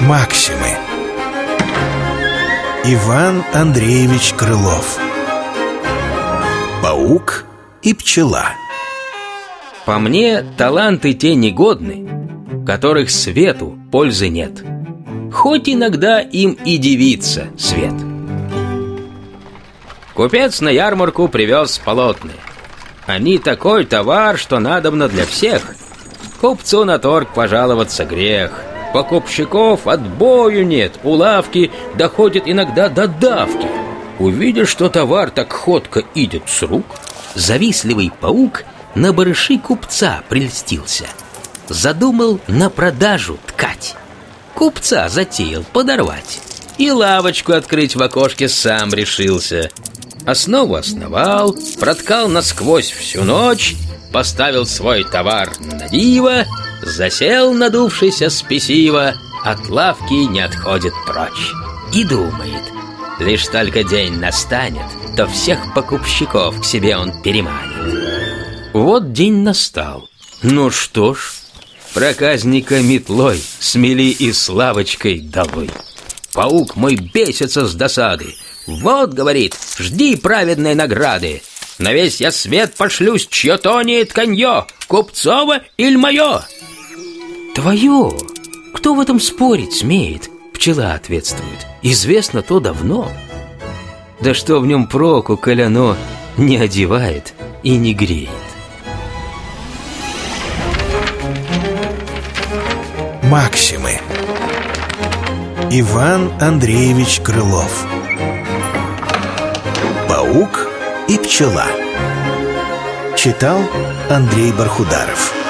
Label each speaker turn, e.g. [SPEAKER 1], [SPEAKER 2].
[SPEAKER 1] Максимы. Иван Андреевич Крылов. Паук и пчела.
[SPEAKER 2] По мне, таланты те негодны, которых свету пользы нет. Хоть иногда им и дивится свет. Купец на ярмарку привез полотны. Они такой товар, что надобно для всех. Купцу на торг пожаловаться грех Покупщиков отбою нет У лавки доходит иногда до давки. Увидя, что товар так ходко идет с рук Завистливый паук на барыши купца прельстился. Задумал на продажу ткать. Купца затеял подорвать. И лавочку открыть в окошке сам решился. Основу основал, проткал насквозь всю ночь Поставил свой товар на диво Засел надувшийся спесиво От лавки не отходит прочь И думает. Лишь только день настанет То всех покупщиков к себе он переманит. Вот день настал. Ну что ж, проказника метлой Смели и с лавочкой долой. Паук мой бесится с досады. Вот, говорит, жди праведной награды. На весь я свет пошлюсь, чье то не Купцово или мое Твое! Кто в этом спорить смеет? Пчела ответствует. Известно то давно. Да что в нем проку, коль оно не одевает и не греет.
[SPEAKER 1] Максимы Иван Андреевич Крылов Паук и пчела Читал Андрей Бархударов